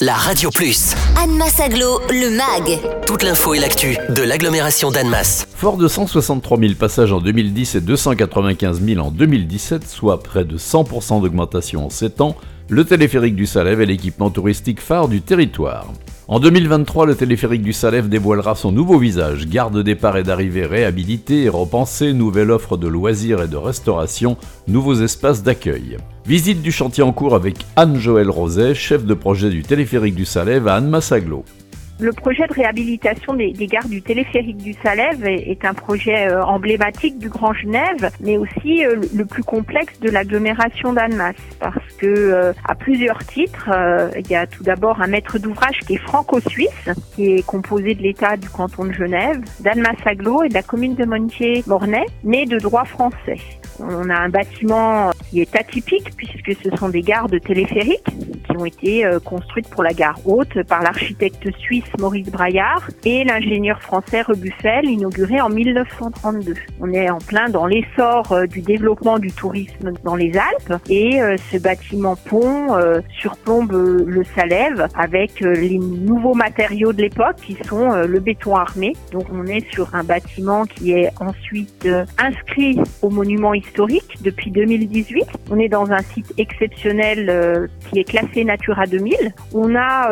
la Radio Plus. Annemasse Aglo, le MAG. Toute l'info et l'actu de l'agglomération d'Annemasse. Fort de 163 000 passages en 2010 et 295 000 en 2017, soit près de 100% d'augmentation en 7 ans, le téléphérique du Salève est l'équipement touristique phare du territoire. En 2023, le téléphérique du Salève dévoilera son nouveau visage, gare de départ et d'arrivée réhabilitée et repensée, nouvelle offre de loisirs et de restauration, nouveaux espaces d'accueil. Visite du chantier en cours avec Anne-Joëlle Roset, chef de projet du téléphérique du Salève à Anne-Massaglo. Le projet de réhabilitation des, gares du téléphérique du Salève est, un projet euh, emblématique du Grand Genève, mais aussi euh, le plus complexe de l'agglomération d'Annemasse, parce que euh, à plusieurs titres, il y a tout d'abord un maître d'ouvrage qui est franco-suisse, qui est composé de l'État du canton de Genève, d'Annemasse-Aglo et de la commune de Montier-Mornay, né de droit français. On a un bâtiment qui est atypique puisque ce sont des gares de téléphérique qui ont été construites pour la gare haute par l'architecte suisse Maurice Braillard et l'ingénieur français Rebuffel, inauguré en 1932. On est en plein dans l'essor euh, du développement du tourisme dans les Alpes et euh, ce bâtiment pont euh, surplombe le Salève avec les nouveaux matériaux de l'époque qui sont le béton armé. Donc on est sur un bâtiment qui est ensuite inscrit au monument historique depuis 2018. On est dans un site exceptionnel qui est classé Natura 2000. On a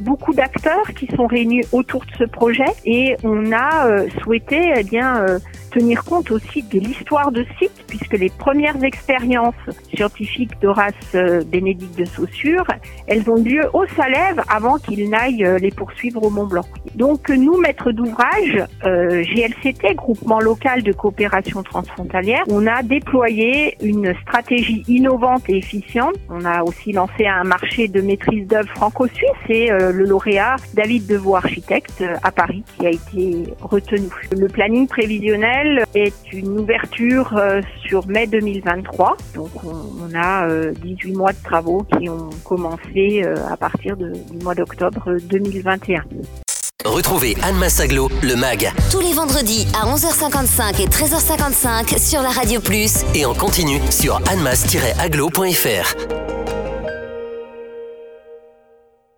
beaucoup d'acteurs qui sont réunis autour de ce projet et on a euh, souhaité eh bien euh, tenir compte aussi de l'histoire de site puisque les premières expériences scientifiques d'Horace euh, Bénédicte de Saussure, elles ont lieu au Salève avant qu'il n'aille les poursuivre au Mont Blanc. Donc nous, maîtres d'ouvrage, GLCT, groupement local de coopération transfrontalière, on a déployé une stratégie innovante et efficiente. On a aussi lancé un marché de maîtrise d'œuvre franco-suisse et le lauréat David Deveau architecte à Paris qui a été retenu. Le planning prévisionnel est une ouverture euh, sur mai 2023. Donc on a 18 euh, mois de travaux qui ont commencé euh, à partir du mois d'octobre 2021. Retrouvez Anne Massaglo, le MAG. Tous les vendredis à 11h55 et 13h55 sur la Radio Plus. Et en continu sur annemass-aglo.fr.